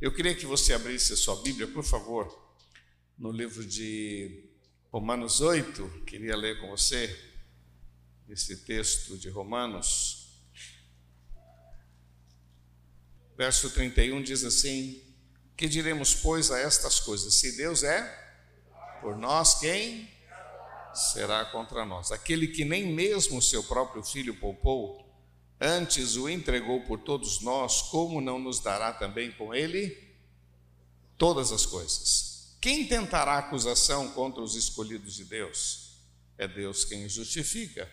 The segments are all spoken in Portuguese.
Eu queria que você abrisse a sua Bíblia, por favor, no livro de Romanos 8. Queria ler com você esse texto de Romanos. Verso 31 diz assim: Que diremos, pois, a estas coisas? Se Deus é por nós, quem será contra nós? Aquele que nem mesmo o seu próprio filho poupou, antes o entregou por todos nós, como não nos dará também com ele todas as coisas? Quem tentará acusação contra os escolhidos de Deus? É Deus quem os justifica.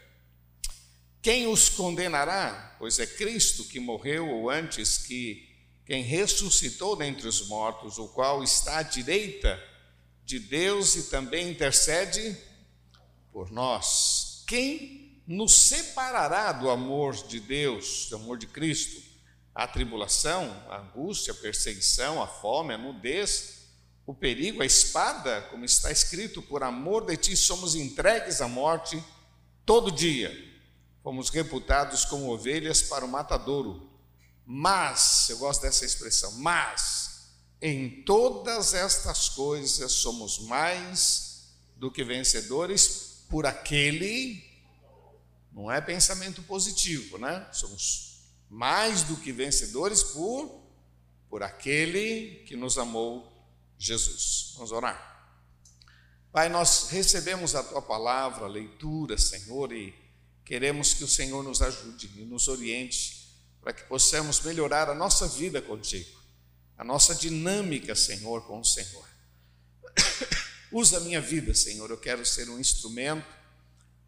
Quem os condenará? Pois é Cristo que morreu, ou antes que quem ressuscitou dentre os mortos, o qual está à direita de Deus e também intercede por nós. Quem nos separará do amor de Deus, do amor de Cristo. A tribulação, a angústia, a perseguição, a fome, a nudez, o perigo, a espada, como está escrito, por amor de ti somos entregues à morte todo dia. Fomos reputados como ovelhas para o matadouro. Mas, eu gosto dessa expressão, mas em todas estas coisas somos mais do que vencedores por aquele não é pensamento positivo, né? Somos mais do que vencedores por por aquele que nos amou, Jesus. Vamos orar. Pai, nós recebemos a tua palavra, a leitura, Senhor, e queremos que o Senhor nos ajude e nos oriente para que possamos melhorar a nossa vida contigo, a nossa dinâmica, Senhor, com o Senhor. Usa a minha vida, Senhor, eu quero ser um instrumento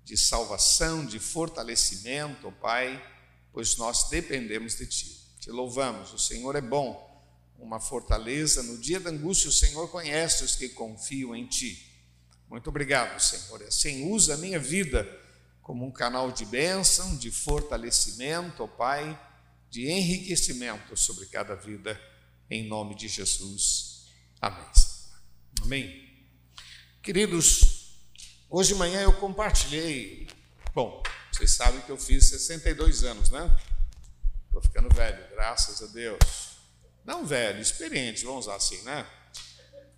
de salvação, de fortalecimento, ó Pai, pois nós dependemos de Ti. Te louvamos, o Senhor é bom, uma fortaleza. No dia da angústia, o Senhor conhece os que confiam em Ti. Muito obrigado, Senhor. Assim, usa a minha vida como um canal de bênção, de fortalecimento, ó Pai, de enriquecimento sobre cada vida, em nome de Jesus. Amém. Amém. Queridos, Hoje de manhã eu compartilhei. Bom, vocês sabem que eu fiz 62 anos, né? Estou ficando velho, graças a Deus. Não velho, experiente, vamos usar assim, né?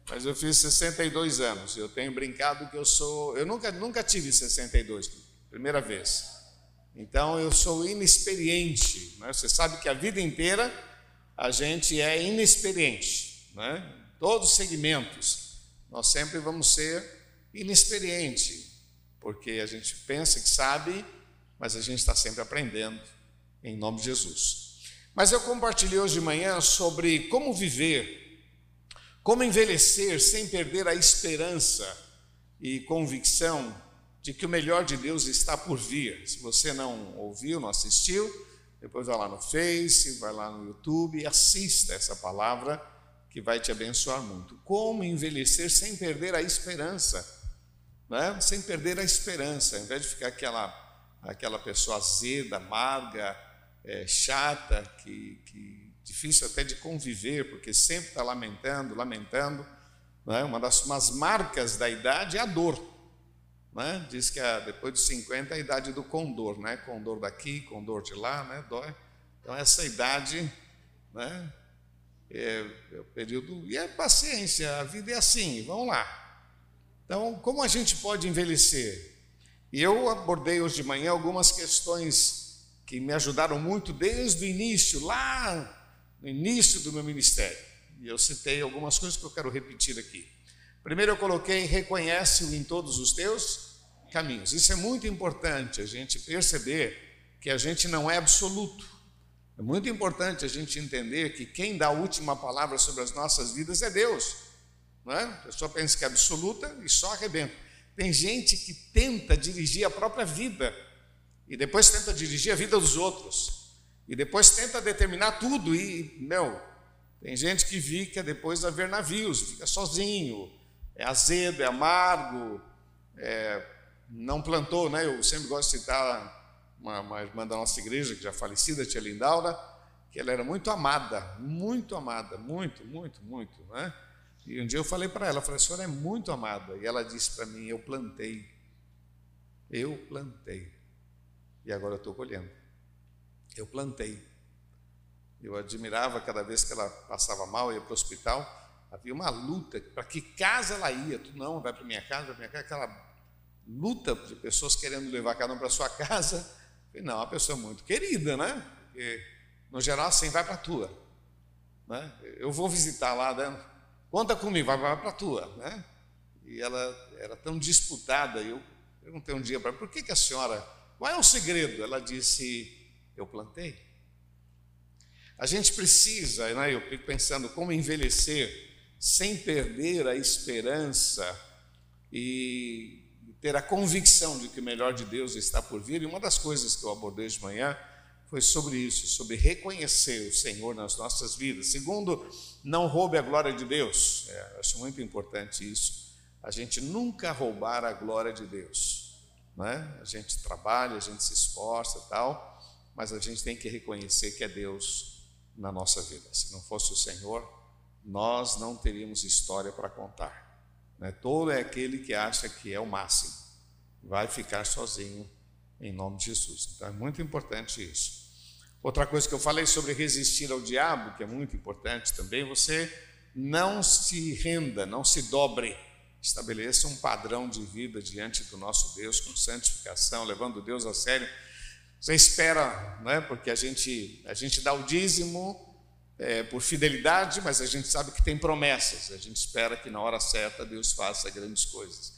Mas eu fiz 62 anos. Eu tenho brincado que eu sou. Eu nunca, nunca tive 62, primeira vez. Então eu sou inexperiente. Né? Você sabe que a vida inteira a gente é inexperiente, né? Todos os segmentos. Nós sempre vamos ser inexperiente, porque a gente pensa que sabe, mas a gente está sempre aprendendo, em nome de Jesus. Mas eu compartilhei hoje de manhã sobre como viver, como envelhecer sem perder a esperança e convicção de que o melhor de Deus está por vir. Se você não ouviu, não assistiu, depois vai lá no Face, vai lá no YouTube e assista essa palavra que vai te abençoar muito. Como envelhecer sem perder a esperança né? sem perder a esperança, ao invés de ficar aquela, aquela pessoa azeda, amarga, é, chata, que, que difícil até de conviver, porque sempre está lamentando, lamentando. Né? Uma das umas marcas da idade é a dor. Né? Diz que a, depois dos 50 é a idade do condor, né? condor daqui, condor de lá, né? dói. Então, essa idade né? é, é o período. E é paciência, a vida é assim, vamos lá. Então, como a gente pode envelhecer? E eu abordei hoje de manhã algumas questões que me ajudaram muito desde o início, lá no início do meu ministério. E eu citei algumas coisas que eu quero repetir aqui. Primeiro eu coloquei reconhece-o em todos os teus caminhos. Isso é muito importante a gente perceber que a gente não é absoluto. É muito importante a gente entender que quem dá a última palavra sobre as nossas vidas é Deus. Não é? A pessoa pensa que é absoluta e só arrebenta. Tem gente que tenta dirigir a própria vida e depois tenta dirigir a vida dos outros e depois tenta determinar tudo e, meu, tem gente que fica depois a ver navios, fica sozinho, é azedo, é amargo, é, não plantou, né? Eu sempre gosto de citar uma, uma irmã da nossa igreja, que já falecida, tia Lindaura, que ela era muito amada, muito amada, muito, muito, muito, né? E um dia eu falei para ela, eu falei, a senhora é muito amada. E ela disse para mim, eu plantei. Eu plantei. E agora eu estou colhendo. Eu plantei. Eu admirava cada vez que ela passava mal, ia para o hospital, havia uma luta para que casa ela ia. Tu não, vai para minha casa, vai para minha casa, aquela luta de pessoas querendo levar cada um para sua casa. E não, uma pessoa muito querida, né? Porque, no geral, assim, vai para a tua. Né? Eu vou visitar lá, né? Conta comigo, vai, vai para a tua. Né? E ela era tão disputada, eu perguntei um dia para ela, por que, que a senhora, qual é o segredo? Ela disse, eu plantei. A gente precisa, né, eu fico pensando como envelhecer sem perder a esperança e ter a convicção de que o melhor de Deus está por vir. E uma das coisas que eu abordei de manhã foi sobre isso, sobre reconhecer o Senhor nas nossas vidas. Segundo, não roube a glória de Deus. É, acho muito importante isso. A gente nunca roubar a glória de Deus. Né? A gente trabalha, a gente se esforça tal, mas a gente tem que reconhecer que é Deus na nossa vida. Se não fosse o Senhor, nós não teríamos história para contar. Né? Todo é aquele que acha que é o máximo, vai ficar sozinho em nome de Jesus. Então é muito importante isso. Outra coisa que eu falei sobre resistir ao diabo, que é muito importante também, você não se renda, não se dobre. Estabeleça um padrão de vida diante do nosso Deus, com santificação, levando Deus a sério você espera, né? porque a gente, a gente dá o dízimo é, por fidelidade, mas a gente sabe que tem promessas. A gente espera que na hora certa Deus faça grandes coisas.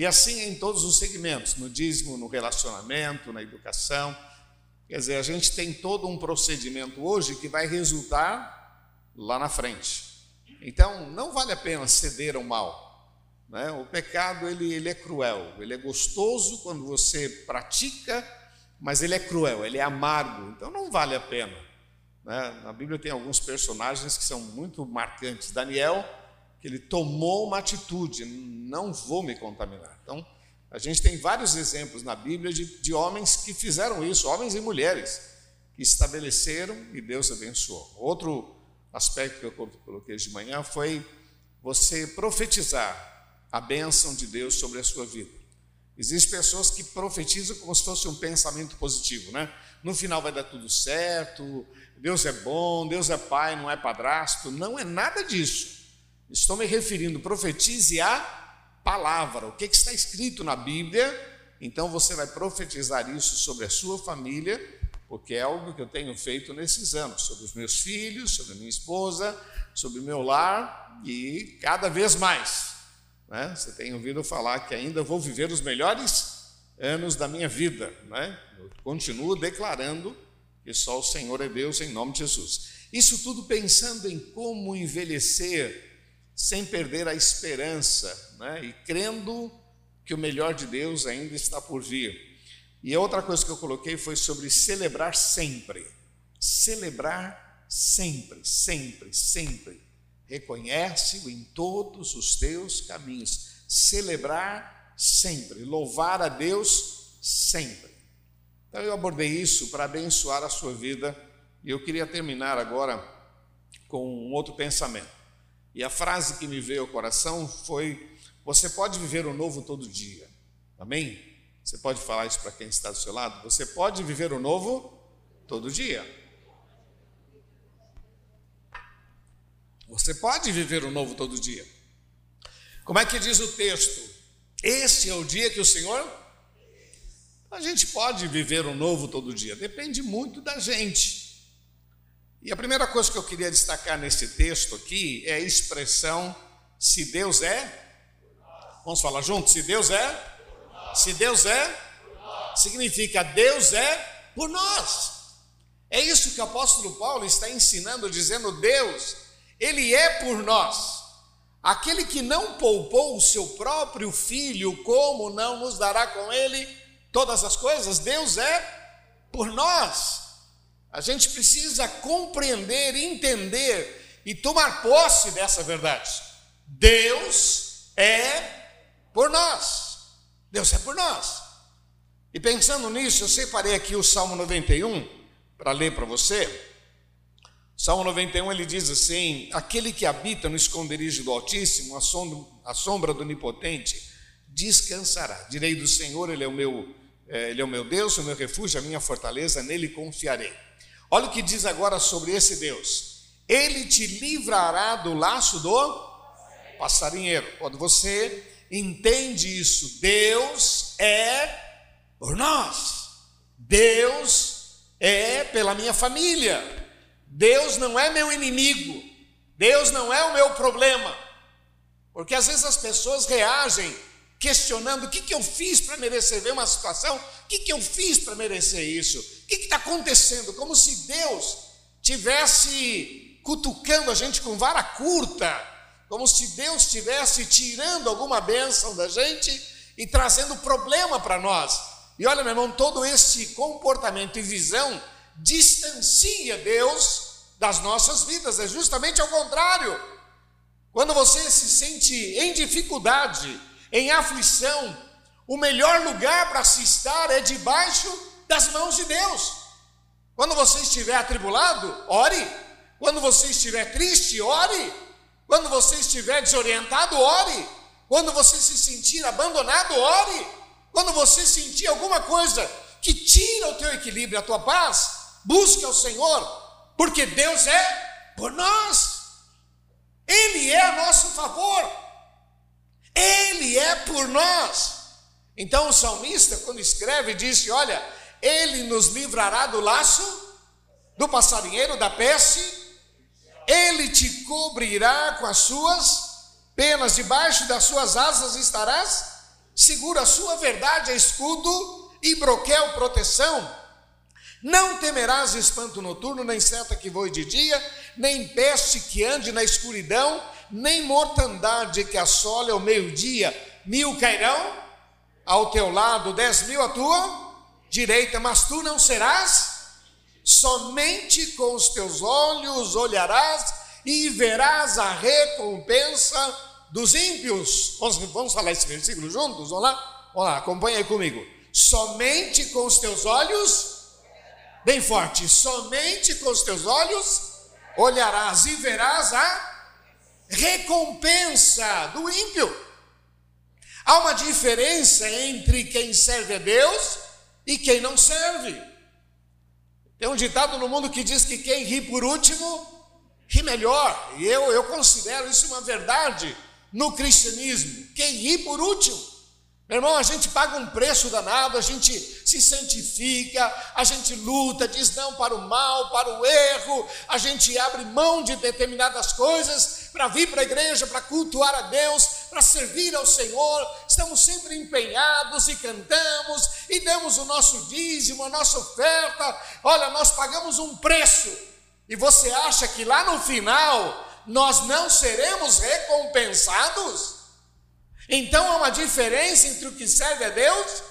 E assim é em todos os segmentos, no dízimo, no relacionamento, na educação. Quer dizer, a gente tem todo um procedimento hoje que vai resultar lá na frente. Então, não vale a pena ceder ao mal. Né? O pecado ele, ele é cruel, ele é gostoso quando você pratica mas ele é cruel, ele é amargo, então não vale a pena. Né? Na Bíblia tem alguns personagens que são muito marcantes. Daniel, que ele tomou uma atitude, não vou me contaminar. Então, a gente tem vários exemplos na Bíblia de, de homens que fizeram isso, homens e mulheres, que estabeleceram e Deus abençoou. Outro aspecto que eu coloquei de manhã foi você profetizar a bênção de Deus sobre a sua vida. Existem pessoas que profetizam como se fosse um pensamento positivo, né? No final vai dar tudo certo, Deus é bom, Deus é pai, não é padrasto. Não é nada disso. Estou me referindo, profetize a palavra, o que, está escrito na Bíblia. Então você vai profetizar isso sobre a sua família, porque é algo que eu tenho feito nesses anos, sobre os meus filhos, sobre a minha esposa, sobre o meu lar e cada vez mais. Né? Você tem ouvido falar que ainda vou viver os melhores anos da minha vida. Né? Eu continuo declarando que só o Senhor é Deus em nome de Jesus. Isso tudo pensando em como envelhecer sem perder a esperança né? e crendo que o melhor de Deus ainda está por vir. E outra coisa que eu coloquei foi sobre celebrar sempre. Celebrar sempre, sempre, sempre reconhece-o em todos os teus caminhos, celebrar sempre, louvar a Deus sempre. Então eu abordei isso para abençoar a sua vida e eu queria terminar agora com um outro pensamento. E a frase que me veio ao coração foi: Você pode viver o novo todo dia. Amém? Você pode falar isso para quem está do seu lado? Você pode viver o novo todo dia. Você pode viver o novo todo dia. Como é que diz o texto? Este é o dia que o Senhor. A gente pode viver o novo todo dia, depende muito da gente. E a primeira coisa que eu queria destacar nesse texto aqui é a expressão se Deus é. Vamos falar juntos? Se Deus é. Se Deus é, significa Deus é por nós. É isso que o apóstolo Paulo está ensinando, dizendo: Deus ele é por nós. Aquele que não poupou o seu próprio filho, como não nos dará com ele todas as coisas? Deus é por nós. A gente precisa compreender, entender e tomar posse dessa verdade. Deus é por nós. Deus é por nós. E pensando nisso, eu separei aqui o Salmo 91 para ler para você. Salmo 91 ele diz assim: Aquele que habita no esconderijo do Altíssimo, a sombra, do Onipotente, descansará. Direi do Senhor, ele é o meu, ele é o meu Deus, o meu refúgio, a minha fortaleza, nele confiarei. Olha o que diz agora sobre esse Deus. Ele te livrará do laço do passarinheiro. Quando você entende isso, Deus é por nós. Deus é pela minha família. Deus não é meu inimigo. Deus não é o meu problema. Porque às vezes as pessoas reagem questionando o que, que eu fiz para merecer ver uma situação, o que, que eu fiz para merecer isso, o que está acontecendo, como se Deus tivesse cutucando a gente com vara curta, como se Deus estivesse tirando alguma bênção da gente e trazendo problema para nós. E olha, meu irmão, todo esse comportamento e visão distancia Deus das nossas vidas, é justamente ao contrário. Quando você se sente em dificuldade, em aflição, o melhor lugar para se estar é debaixo das mãos de Deus. Quando você estiver atribulado, ore. Quando você estiver triste, ore. Quando você estiver desorientado, ore. Quando você se sentir abandonado, ore. Quando você sentir alguma coisa que tira o teu equilíbrio, a tua paz, busque ao Senhor, porque Deus é por nós. Ele é a nosso favor. Ele é por nós. Então o salmista, quando escreve, disse: Olha, ele nos livrará do laço, do passarinheiro, da peste, ele te cobrirá com as suas penas, debaixo das suas asas estarás, segura a sua verdade, a escudo e broquel, proteção. Não temerás espanto noturno, nem seta que voe de dia, nem peste que ande na escuridão, nem mortandade que assole ao meio-dia. Mil cairão ao teu lado, dez mil à tua direita, mas tu não serás. Somente com os teus olhos olharás e verás a recompensa dos ímpios. Vamos, vamos falar esse versículo juntos? Vamos lá? Vamos lá, acompanha aí comigo. Somente com os teus olhos bem forte: somente com os teus olhos olharás e verás a recompensa do ímpio. Há uma diferença entre quem serve a Deus e quem não serve. Tem um ditado no mundo que diz que quem ri por último, ri melhor. E eu, eu considero isso uma verdade no cristianismo. Quem ri por último meu irmão, a gente paga um preço danado, a gente se santifica, a gente luta, diz não para o mal, para o erro, a gente abre mão de determinadas coisas para vir para a igreja, para cultuar a Deus, para servir ao Senhor. Estamos sempre empenhados e cantamos e damos o nosso dízimo, a nossa oferta. Olha, nós pagamos um preço. E você acha que lá no final nós não seremos recompensados? Então há uma diferença entre o que serve a Deus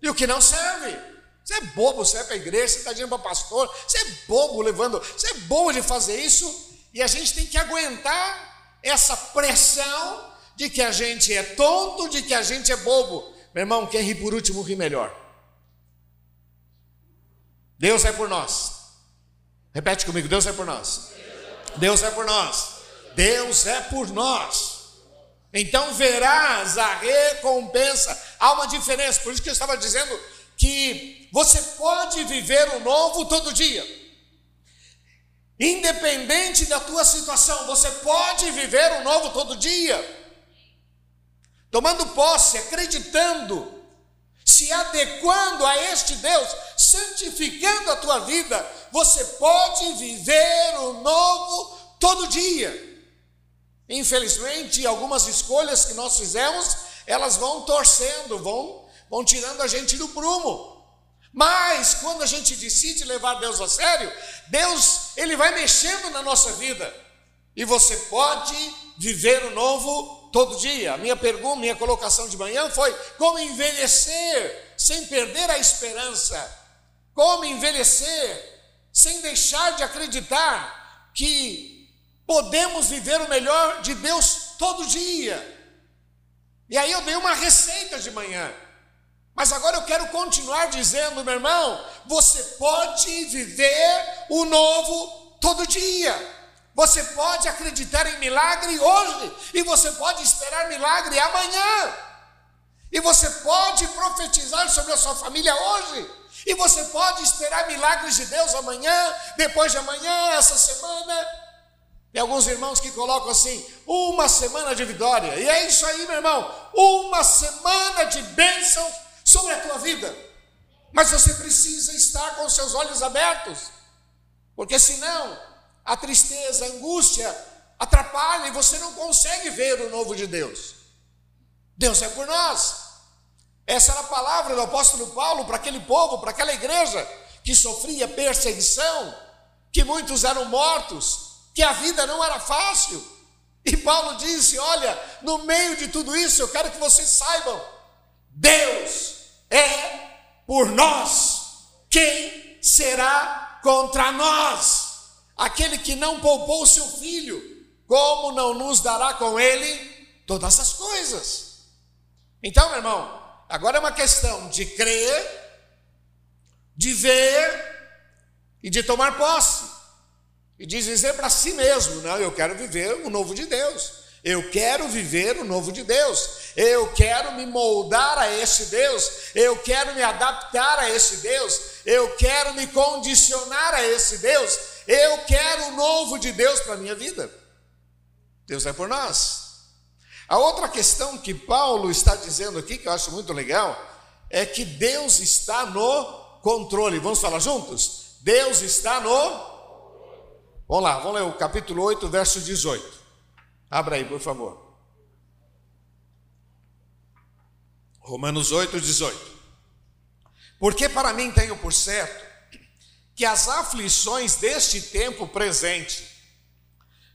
e o que não serve. Você é bobo, você para a igreja, você está dizendo para pastor, você é bobo levando, você é bobo de fazer isso, e a gente tem que aguentar essa pressão de que a gente é tonto, de que a gente é bobo. Meu irmão, quem ri por último ri melhor. Deus é por nós. Repete comigo: Deus é por nós. Deus é por nós. Deus é por nós. Então verás a recompensa. Há uma diferença, por isso que eu estava dizendo que você pode viver o novo todo dia. Independente da tua situação, você pode viver o novo todo dia. Tomando posse, acreditando, se adequando a este Deus, santificando a tua vida, você pode viver o novo todo dia. Infelizmente, algumas escolhas que nós fizemos, elas vão torcendo, vão, vão tirando a gente do prumo. Mas quando a gente decide levar Deus a sério, Deus, ele vai mexendo na nossa vida. E você pode viver o novo todo dia. A minha pergunta, minha colocação de manhã foi: como envelhecer sem perder a esperança? Como envelhecer sem deixar de acreditar que podemos viver o melhor de Deus todo dia. E aí eu dei uma receita de manhã. Mas agora eu quero continuar dizendo, meu irmão, você pode viver o novo todo dia. Você pode acreditar em milagre hoje e você pode esperar milagre amanhã. E você pode profetizar sobre a sua família hoje E você pode esperar milagres de Deus amanhã, depois de amanhã, essa semana. Tem alguns irmãos que colocam assim, uma semana de vitória. E é isso aí, meu irmão. Uma semana de bênção sobre a tua vida. Mas você precisa estar com seus olhos abertos. Porque senão, a tristeza, a angústia atrapalha e você não consegue ver o novo de Deus. Deus é por nós. Essa era a palavra do apóstolo Paulo para aquele povo, para aquela igreja que sofria perseguição, que muitos eram mortos, que a vida não era fácil. E Paulo disse: Olha, no meio de tudo isso, eu quero que vocês saibam, Deus é por nós. Quem será contra nós? Aquele que não poupou seu filho, como não nos dará com ele todas as coisas? Então, meu irmão, Agora é uma questão de crer, de ver e de tomar posse. E de dizer para si mesmo: não, eu quero viver o novo de Deus. Eu quero viver o novo de Deus. Eu quero me moldar a esse Deus. Eu quero me adaptar a esse Deus. Eu quero me condicionar a esse Deus. Eu quero o novo de Deus para a minha vida. Deus é por nós. A outra questão que Paulo está dizendo aqui, que eu acho muito legal, é que Deus está no controle. Vamos falar juntos? Deus está no. Vamos lá, vamos ler o capítulo 8, verso 18. Abra aí, por favor. Romanos 8, 18. Porque para mim tenho por certo que as aflições deste tempo presente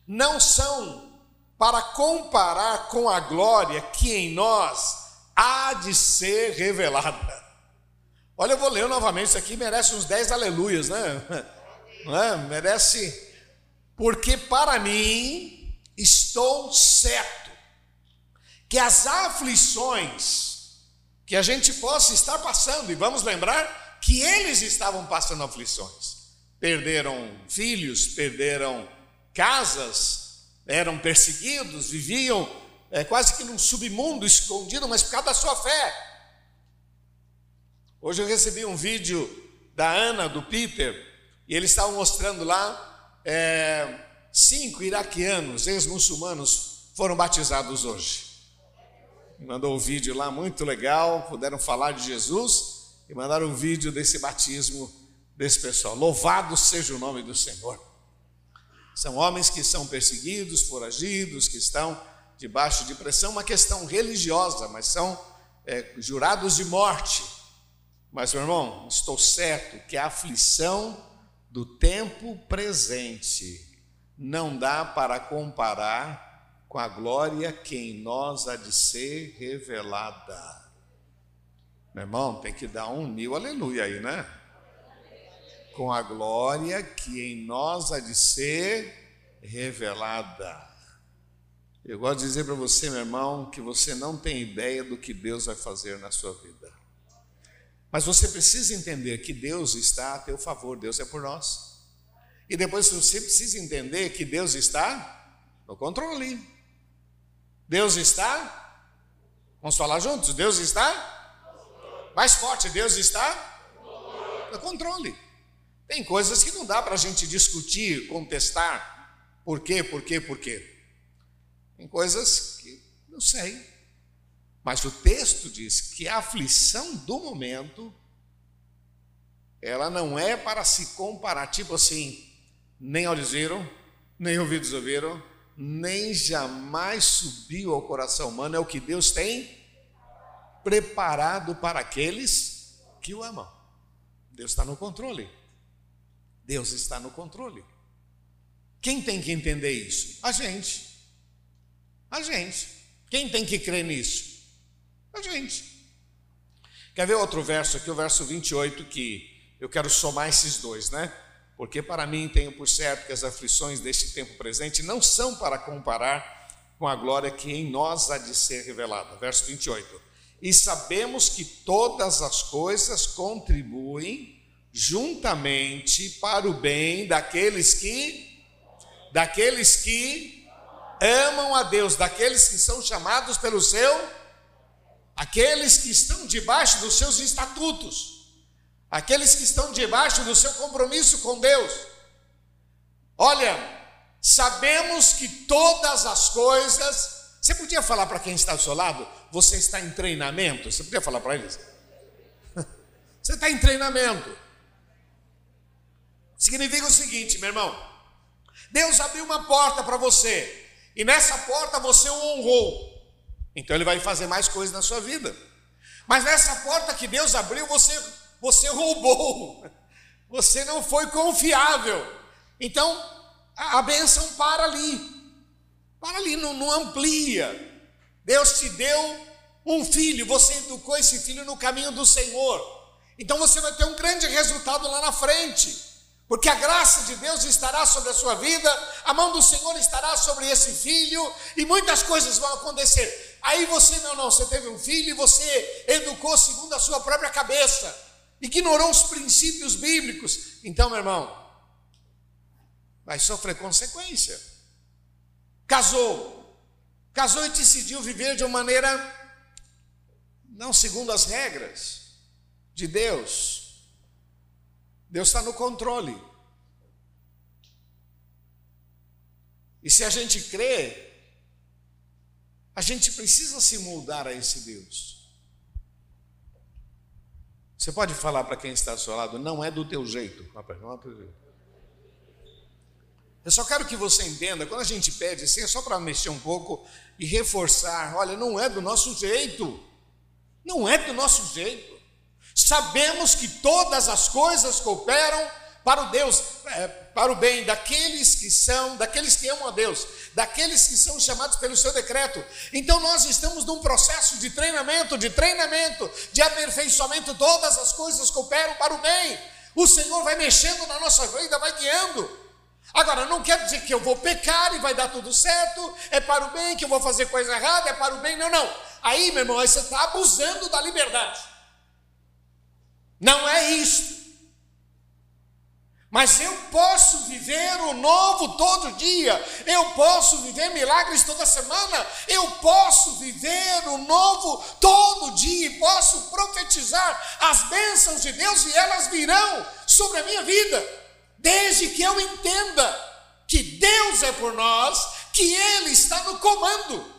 não são para comparar com a glória que em nós há de ser revelada. Olha, eu vou ler novamente, isso aqui merece uns 10 aleluias, né? É? Merece, porque para mim estou certo que as aflições que a gente possa estar passando, e vamos lembrar que eles estavam passando aflições, perderam filhos, perderam casas, eram perseguidos, viviam é, quase que num submundo escondido, mas por causa da sua fé. Hoje eu recebi um vídeo da Ana, do Peter, e eles estavam mostrando lá é, cinco iraquianos, ex-muçulmanos, foram batizados hoje. Mandou um vídeo lá muito legal, puderam falar de Jesus e mandaram um vídeo desse batismo desse pessoal. Louvado seja o nome do Senhor. São homens que são perseguidos, foragidos, que estão debaixo de pressão, uma questão religiosa, mas são é, jurados de morte. Mas, meu irmão, estou certo que a aflição do tempo presente não dá para comparar com a glória que em nós há de ser revelada. Meu irmão, tem que dar um mil aleluia aí, né? com a glória que em nós há de ser revelada. Eu gosto de dizer para você, meu irmão, que você não tem ideia do que Deus vai fazer na sua vida. Mas você precisa entender que Deus está a teu favor, Deus é por nós. E depois você precisa entender que Deus está no controle. Deus está, vamos falar juntos, Deus está mais forte, Deus está no controle. Tem coisas que não dá para a gente discutir, contestar. Por quê, por quê, por quê? Tem coisas que não sei. Mas o texto diz que a aflição do momento, ela não é para se comparar, tipo assim, nem olhos viram, nem ouvidos ouviram, nem jamais subiu ao coração humano, é o que Deus tem preparado para aqueles que o amam. Deus está no controle. Deus está no controle. Quem tem que entender isso? A gente. A gente. Quem tem que crer nisso? A gente. Quer ver outro verso aqui, o verso 28, que eu quero somar esses dois, né? Porque para mim tenho por certo que as aflições deste tempo presente não são para comparar com a glória que em nós há de ser revelada. Verso 28. E sabemos que todas as coisas contribuem juntamente para o bem daqueles que daqueles que amam a Deus, daqueles que são chamados pelo seu aqueles que estão debaixo dos seus estatutos. aqueles que estão debaixo do seu compromisso com Deus. Olha, sabemos que todas as coisas. Você podia falar para quem está ao seu lado? Você está em treinamento? Você podia falar para eles? Você está em treinamento. Significa o seguinte, meu irmão: Deus abriu uma porta para você, e nessa porta você o honrou, então Ele vai fazer mais coisas na sua vida. Mas nessa porta que Deus abriu, você, você roubou, você não foi confiável. Então a, a bênção para ali, para ali, não, não amplia. Deus te deu um filho, você educou esse filho no caminho do Senhor. Então você vai ter um grande resultado lá na frente. Porque a graça de Deus estará sobre a sua vida, a mão do Senhor estará sobre esse filho, e muitas coisas vão acontecer. Aí você, não, não, você teve um filho e você educou segundo a sua própria cabeça, ignorou os princípios bíblicos. Então, meu irmão, vai sofrer consequência. Casou, casou e decidiu viver de uma maneira não segundo as regras de Deus Deus está no controle. E se a gente crê, a gente precisa se moldar a esse Deus. Você pode falar para quem está ao seu lado, não é do teu jeito. Eu só quero que você entenda, quando a gente pede assim, é só para mexer um pouco e reforçar: olha, não é do nosso jeito. Não é do nosso jeito. Sabemos que todas as coisas cooperam para o Deus, é, para o bem daqueles que são, daqueles que amam a Deus, daqueles que são chamados pelo seu decreto. Então nós estamos num processo de treinamento, de treinamento, de aperfeiçoamento, todas as coisas cooperam para o bem. O Senhor vai mexendo na nossa vida, vai guiando. Agora, não quer dizer que eu vou pecar e vai dar tudo certo, é para o bem, que eu vou fazer coisa errada, é para o bem, não, não. Aí, meu irmão, aí você está abusando da liberdade. Não é isto. Mas eu posso viver o novo todo dia, eu posso viver milagres toda semana, eu posso viver o novo todo dia, e posso profetizar. As bênçãos de Deus e elas virão sobre a minha vida, desde que eu entenda que Deus é por nós, que Ele está no comando,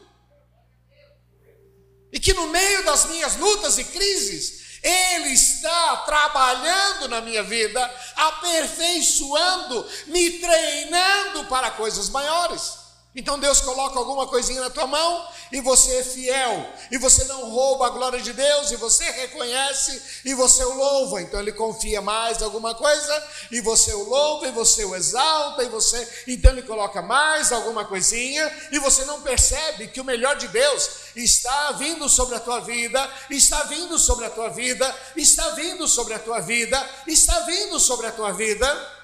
e que no meio das minhas lutas e crises, ele está trabalhando na minha vida, aperfeiçoando, me treinando para coisas maiores. Então Deus coloca alguma coisinha na tua mão e você é fiel, e você não rouba a glória de Deus, e você reconhece e você o louva. Então ele confia mais alguma coisa, e você o louva, e você o exalta, e você, então ele coloca mais alguma coisinha, e você não percebe que o melhor de Deus está vindo sobre a tua vida, está vindo sobre a tua vida, está vindo sobre a tua vida, está vindo sobre a tua vida.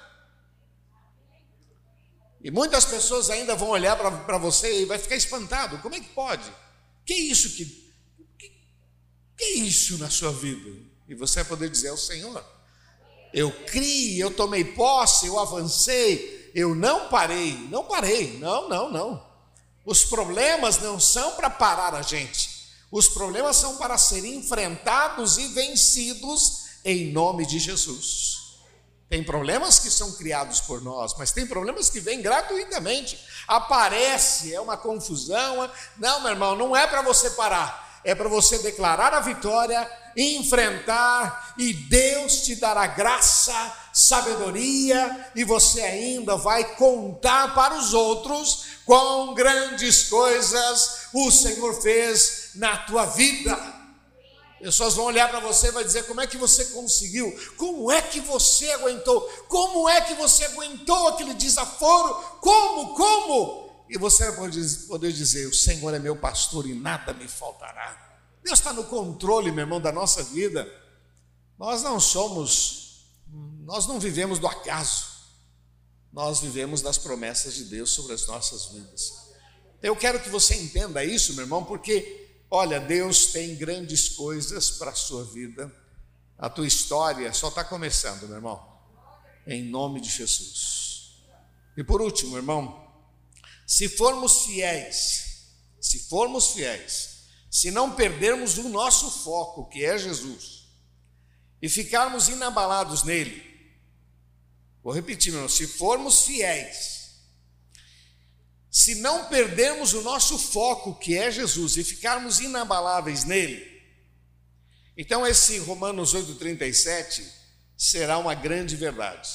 E muitas pessoas ainda vão olhar para você e vai ficar espantado. Como é que pode? Que isso que, que, que é isso na sua vida? E você vai poder dizer ao Senhor: Eu criei, eu tomei posse, eu avancei, eu não parei, não parei, não, não, não. Os problemas não são para parar a gente. Os problemas são para serem enfrentados e vencidos em nome de Jesus. Tem problemas que são criados por nós, mas tem problemas que vêm gratuitamente. Aparece, é uma confusão. Não, meu irmão, não é para você parar, é para você declarar a vitória, enfrentar, e Deus te dará graça, sabedoria, e você ainda vai contar para os outros quão grandes coisas o Senhor fez na tua vida. Pessoas vão olhar para você e vai dizer como é que você conseguiu, como é que você aguentou, como é que você aguentou aquele desaforo, como, como? E você vai poder dizer: O Senhor é meu pastor e nada me faltará. Deus está no controle, meu irmão, da nossa vida. Nós não somos, nós não vivemos do acaso, nós vivemos das promessas de Deus sobre as nossas vidas. Eu quero que você entenda isso, meu irmão, porque Olha, Deus tem grandes coisas para a sua vida. A tua história só está começando, meu irmão. Em nome de Jesus. E por último, irmão, se formos fiéis, se formos fiéis, se não perdermos o nosso foco, que é Jesus, e ficarmos inabalados nele. Vou repetir, meu irmão, se formos fiéis, se não perdermos o nosso foco, que é Jesus, e ficarmos inabaláveis nele, então esse Romanos 8,37 será uma grande verdade.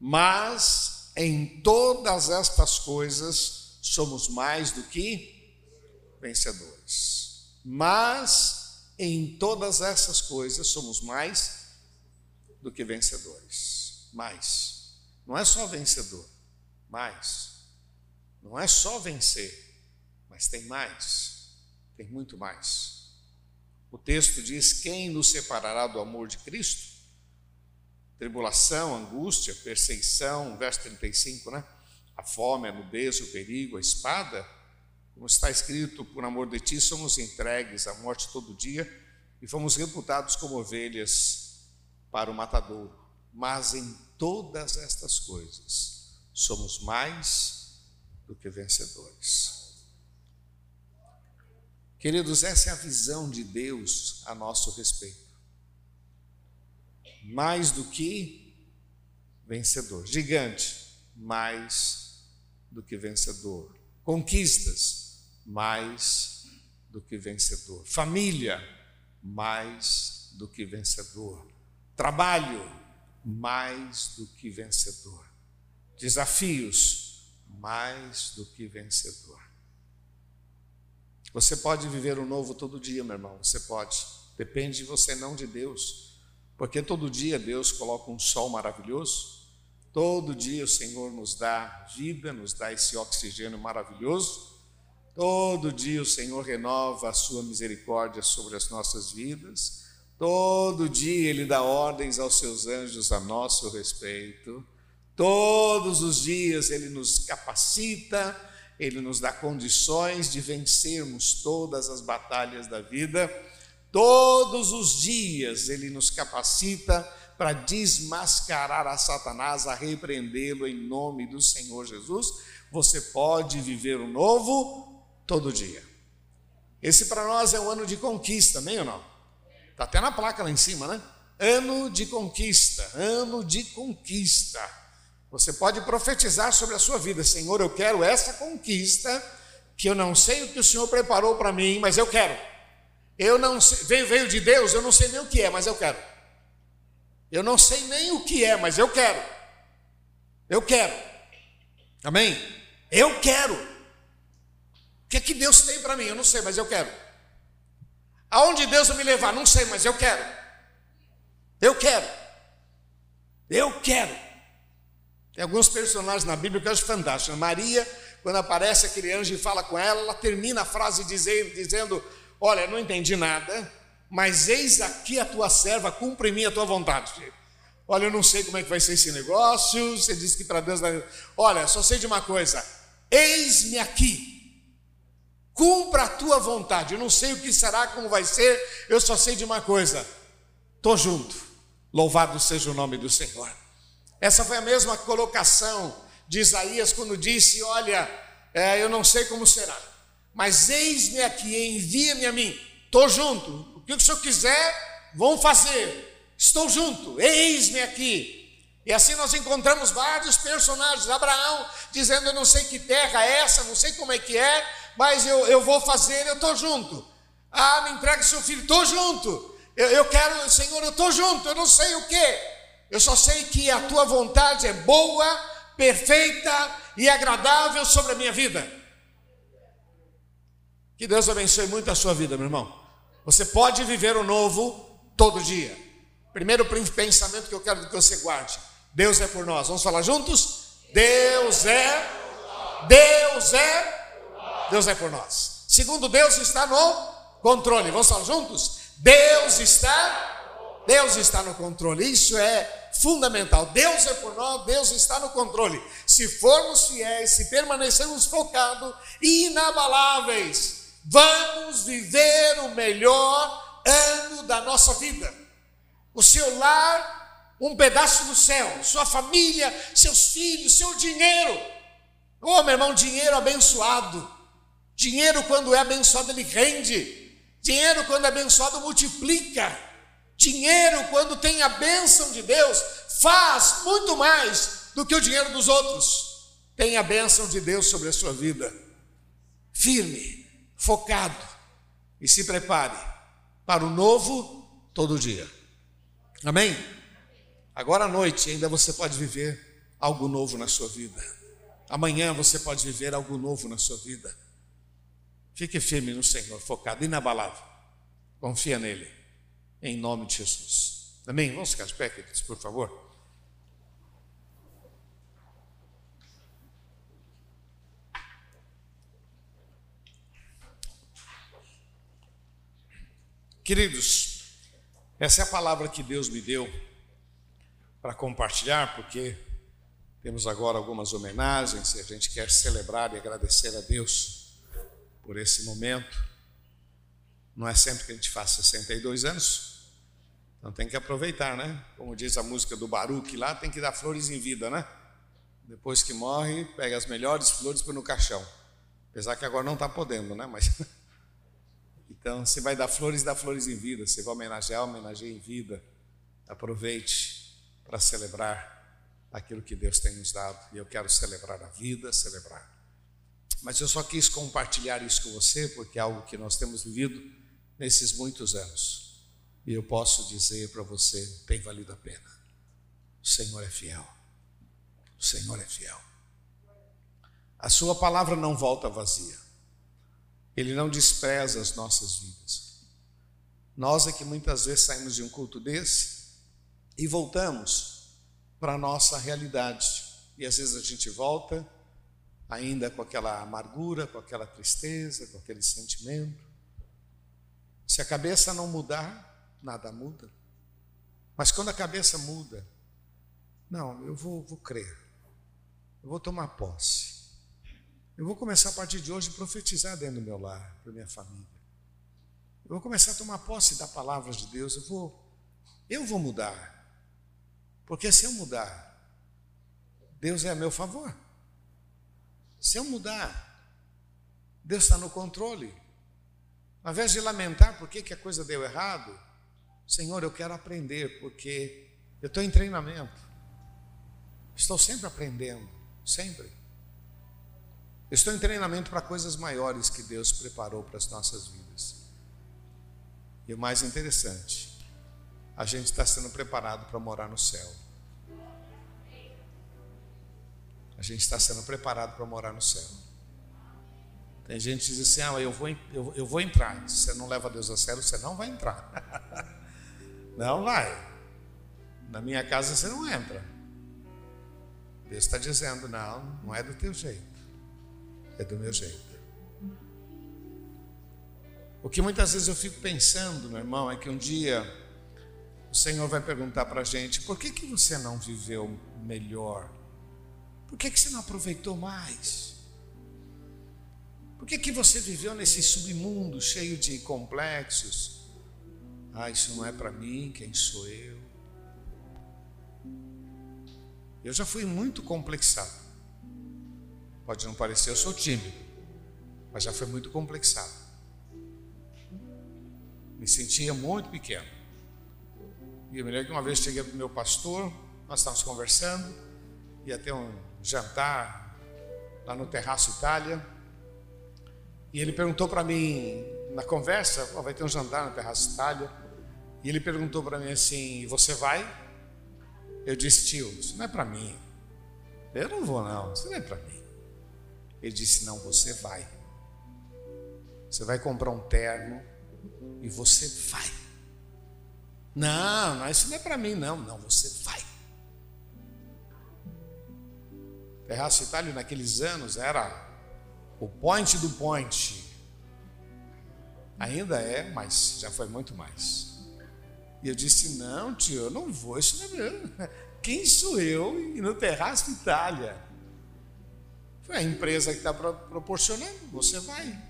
Mas em todas estas coisas somos mais do que vencedores. Mas em todas essas coisas somos mais do que vencedores. Mais. Não é só vencedor, mais. Não é só vencer, mas tem mais. Tem muito mais. O texto diz: Quem nos separará do amor de Cristo? tribulação, angústia, perseguição, verso 35, né? A fome, a nudez, o perigo, a espada, como está escrito, por amor de ti somos entregues à morte todo dia e fomos reputados como ovelhas para o matadouro. Mas em todas estas coisas somos mais do que vencedores. Queridos, essa é a visão de Deus a nosso respeito mais do que vencedor. Gigante, mais do que vencedor. Conquistas, mais do que vencedor. Família, mais do que vencedor. Trabalho, mais do que vencedor. Desafios, mais do que vencedor. Você pode viver o novo todo dia, meu irmão, você pode. Depende de você, não de Deus. Porque todo dia Deus coloca um sol maravilhoso, todo dia o Senhor nos dá vida, nos dá esse oxigênio maravilhoso, todo dia o Senhor renova a sua misericórdia sobre as nossas vidas, todo dia Ele dá ordens aos seus anjos a nosso respeito, todos os dias Ele nos capacita, Ele nos dá condições de vencermos todas as batalhas da vida Todos os dias ele nos capacita para desmascarar a Satanás, a repreendê-lo em nome do Senhor Jesus. Você pode viver o novo todo dia. Esse para nós é um ano de conquista, nem ou não? Está até na placa lá em cima, né? Ano de conquista, ano de conquista. Você pode profetizar sobre a sua vida, Senhor, eu quero essa conquista, que eu não sei o que o Senhor preparou para mim, mas eu quero. Eu não sei, veio, veio de Deus, eu não sei nem o que é, mas eu quero. Eu não sei nem o que é, mas eu quero. Eu quero. Amém? Eu quero. O que é que Deus tem para mim? Eu não sei, mas eu quero. Aonde Deus vai me levar? Não sei, mas eu quero. Eu quero. Eu quero. Tem alguns personagens na Bíblia que eu acho fantástico. Maria, quando aparece aquele anjo e fala com ela, ela termina a frase dizendo, dizendo Olha, não entendi nada, mas eis aqui a tua serva, cumpre em mim a tua vontade. Olha, eu não sei como é que vai ser esse negócio. Você disse que para Deus. Olha, só sei de uma coisa: eis-me aqui, cumpra a tua vontade. Eu não sei o que será, como vai ser, eu só sei de uma coisa: estou junto. Louvado seja o nome do Senhor. Essa foi a mesma colocação de Isaías quando disse: Olha, é, eu não sei como será mas eis-me aqui, envia-me a mim, estou junto. O que o senhor quiser, vão fazer. Estou junto, eis-me aqui. E assim nós encontramos vários personagens. Abraão dizendo: Eu não sei que terra é essa, não sei como é que é, mas eu, eu vou fazer, eu estou junto. Ah, me entrega seu filho, estou junto. Eu, eu quero, Senhor, eu estou junto, eu não sei o que. Eu só sei que a tua vontade é boa, perfeita e agradável sobre a minha vida. Que Deus abençoe muito a sua vida, meu irmão. Você pode viver o novo todo dia. Primeiro pensamento que eu quero que você guarde: Deus é por nós. Vamos falar juntos? Deus é. Deus é. Deus é por nós. Segundo, Deus está no controle. Vamos falar juntos? Deus está. Deus está no controle. Isso é fundamental. Deus é por nós, Deus está no controle. Se formos fiéis, se permanecermos focados e inabaláveis, Vamos viver o melhor ano da nossa vida. O seu lar, um pedaço do céu, sua família, seus filhos, seu dinheiro. Oh, meu irmão, dinheiro abençoado. Dinheiro, quando é abençoado, ele rende. Dinheiro, quando é abençoado, multiplica. Dinheiro, quando tem a bênção de Deus, faz muito mais do que o dinheiro dos outros. Tem a bênção de Deus sobre a sua vida. Firme, focado e se prepare para o novo todo dia. Amém? Agora à noite ainda você pode viver algo novo na sua vida. Amanhã você pode viver algo novo na sua vida. Fique firme no Senhor, focado, inabalável. Confia nele, em nome de Jesus. Amém? Vamos ficar de pé, queridos, por favor. Queridos, essa é a palavra que Deus me deu para compartilhar, porque temos agora algumas homenagens e a gente quer celebrar e agradecer a Deus por esse momento. Não é sempre que a gente faz 62 anos, então tem que aproveitar, né? Como diz a música do Baruch lá, tem que dar flores em vida, né? Depois que morre, pega as melhores flores para no caixão. Apesar que agora não está podendo, né? Mas então, você vai dar flores, dá flores em vida. Você vai homenagear, homenageia em vida. Aproveite para celebrar aquilo que Deus tem nos dado. E eu quero celebrar a vida, celebrar. Mas eu só quis compartilhar isso com você, porque é algo que nós temos vivido nesses muitos anos. E eu posso dizer para você: tem valido a pena. O Senhor é fiel. O Senhor é fiel. A Sua palavra não volta vazia. Ele não despreza as nossas vidas. Nós é que muitas vezes saímos de um culto desse e voltamos para a nossa realidade. E às vezes a gente volta ainda com aquela amargura, com aquela tristeza, com aquele sentimento. Se a cabeça não mudar, nada muda. Mas quando a cabeça muda, não, eu vou, vou crer, eu vou tomar posse. Eu vou começar a partir de hoje a profetizar dentro do meu lar, para minha família. Eu vou começar a tomar posse da palavra de Deus. Eu vou, eu vou mudar. Porque se eu mudar, Deus é a meu favor. Se eu mudar, Deus está no controle. Ao invés de lamentar por que, que a coisa deu errado, Senhor, eu quero aprender, porque eu estou em treinamento. Estou sempre aprendendo, sempre. Estou em treinamento para coisas maiores que Deus preparou para as nossas vidas. E o mais interessante, a gente está sendo preparado para morar no céu. A gente está sendo preparado para morar no céu. Tem gente que diz assim: ah, eu vou, eu, eu vou entrar. Se você não leva Deus a sério, você não vai entrar. não vai. Na minha casa você não entra. Deus está dizendo: não, não é do teu jeito é do meu jeito. O que muitas vezes eu fico pensando, meu irmão, é que um dia o Senhor vai perguntar para a gente: por que, que você não viveu melhor? Por que, que você não aproveitou mais? Por que, que você viveu nesse submundo cheio de complexos? Ah, isso não é para mim, quem sou eu? Eu já fui muito complexado. Pode não parecer, eu sou tímido, mas já foi muito complexado. Me sentia muito pequeno. E eu me lembro que uma vez cheguei para o meu pastor, nós estávamos conversando, ia ter um jantar lá no Terraço Itália, e ele perguntou para mim, na conversa, oh, vai ter um jantar no Terraço Itália, e ele perguntou para mim assim: Você vai? Eu disse, tio, isso não é para mim. Eu não vou, não, isso não é para mim. Ele disse: Não, você vai. Você vai comprar um terno e você vai. Não, não, isso não é para mim, não. Não, você vai. Terraço Itália naqueles anos era o point do point. Ainda é, mas já foi muito mais. E eu disse: Não, tio, eu não vou, isso não é meu. Quem sou eu e no Terraço Itália? Foi a empresa que está proporcionando, você vai.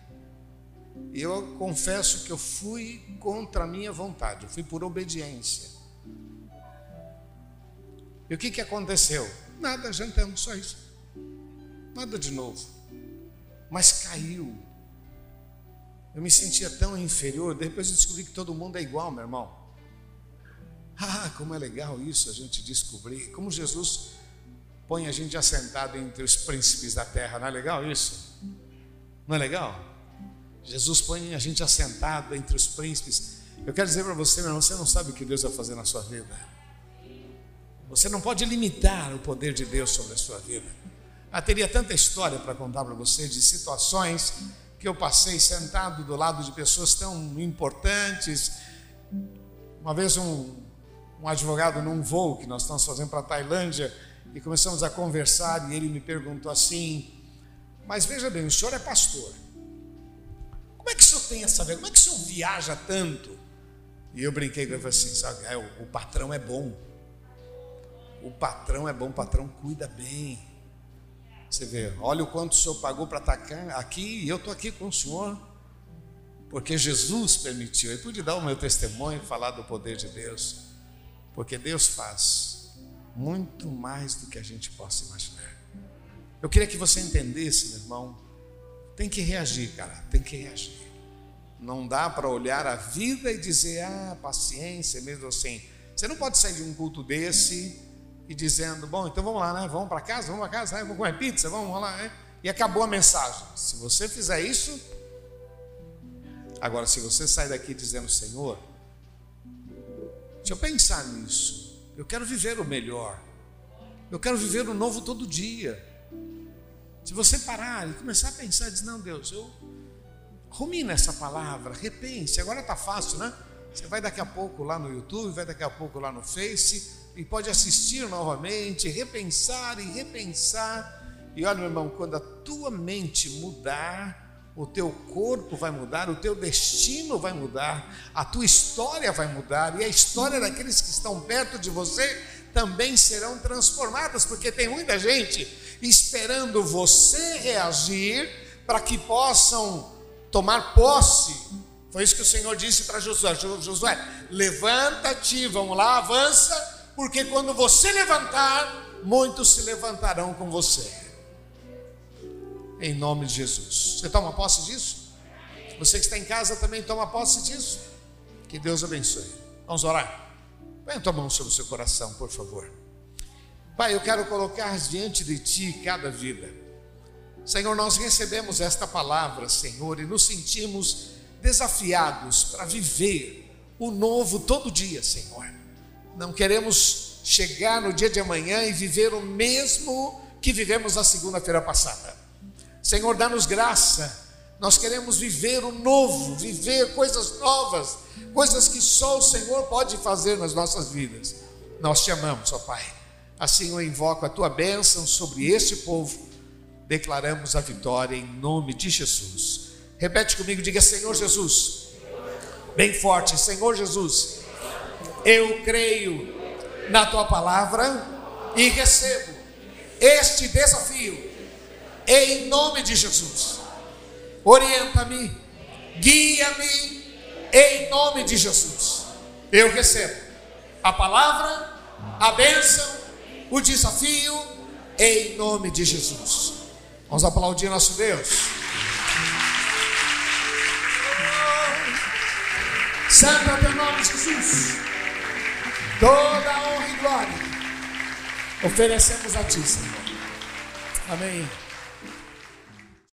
E eu confesso que eu fui contra a minha vontade, eu fui por obediência. E o que, que aconteceu? Nada, jantamos, só isso. Nada de novo. Mas caiu. Eu me sentia tão inferior, depois eu descobri que todo mundo é igual, meu irmão. Ah, como é legal isso a gente descobrir. Como Jesus põe a gente assentado entre os príncipes da terra. Não é legal isso? Não é legal? Jesus põe a gente assentado entre os príncipes. Eu quero dizer para você, meu irmão, você não sabe o que Deus vai fazer na sua vida. Você não pode limitar o poder de Deus sobre a sua vida. Ah, teria tanta história para contar para você de situações que eu passei sentado do lado de pessoas tão importantes. Uma vez um, um advogado num voo que nós estamos fazendo para a Tailândia e começamos a conversar e ele me perguntou assim: Mas veja bem, o senhor é pastor. Como é que o senhor tem essa ver? Como é que o senhor viaja tanto? E eu brinquei com ele assim: sabe, é, o, o patrão é bom. O patrão é bom, o patrão cuida bem. Você vê, olha o quanto o senhor pagou para estar aqui e eu estou aqui com o senhor. Porque Jesus permitiu. Eu pude dar o meu testemunho e falar do poder de Deus. Porque Deus faz muito mais do que a gente possa imaginar. Eu queria que você entendesse, meu irmão. Tem que reagir, cara. Tem que reagir. Não dá para olhar a vida e dizer, ah, paciência, mesmo assim. Você não pode sair de um culto desse e dizendo, bom, então vamos lá, né? Vamos para casa, vamos para casa, né? vamos comer pizza, vamos lá, né? E acabou a mensagem. Se você fizer isso, agora se você sair daqui dizendo, Senhor, deixa eu pensar nisso. Eu quero viver o melhor. Eu quero viver o novo todo dia. Se você parar e começar a pensar, diz, não, Deus, eu rumina essa palavra, repense. Agora está fácil, né? Você vai daqui a pouco lá no YouTube, vai daqui a pouco lá no Face e pode assistir novamente, repensar e repensar. E olha, meu irmão, quando a tua mente mudar, o teu corpo vai mudar, o teu destino vai mudar, a tua história vai mudar e a história daqueles que estão perto de você também serão transformadas, porque tem muita gente esperando você reagir para que possam tomar posse. Foi isso que o Senhor disse para Josué: Josué, levanta-te, vamos lá, avança porque quando você levantar, muitos se levantarão com você. Em nome de Jesus. Você toma posse disso? Você que está em casa também toma posse disso? Que Deus abençoe. Vamos orar. Põe a tua mão sobre o seu coração, por favor. Pai, eu quero colocar diante de ti cada vida. Senhor, nós recebemos esta palavra, Senhor, e nos sentimos desafiados para viver o novo todo dia, Senhor. Não queremos chegar no dia de amanhã e viver o mesmo que vivemos na segunda-feira passada. Senhor, dá-nos graça. Nós queremos viver o novo, viver coisas novas, coisas que só o Senhor pode fazer nas nossas vidas. Nós te amamos, ó Pai. Assim eu invoco a tua bênção sobre este povo. Declaramos a vitória em nome de Jesus. Repete comigo, diga Senhor Jesus. Bem forte, Senhor Jesus eu creio na tua palavra e recebo este desafio em nome de Jesus. Orienta-me, guia-me em nome de Jesus. Eu recebo a palavra, a bênção, o desafio em nome de Jesus. Vamos aplaudir nosso Deus. Santo é teu nome, Jesus. Toda honra e glória oferecemos a Ti, Senhor. Amém.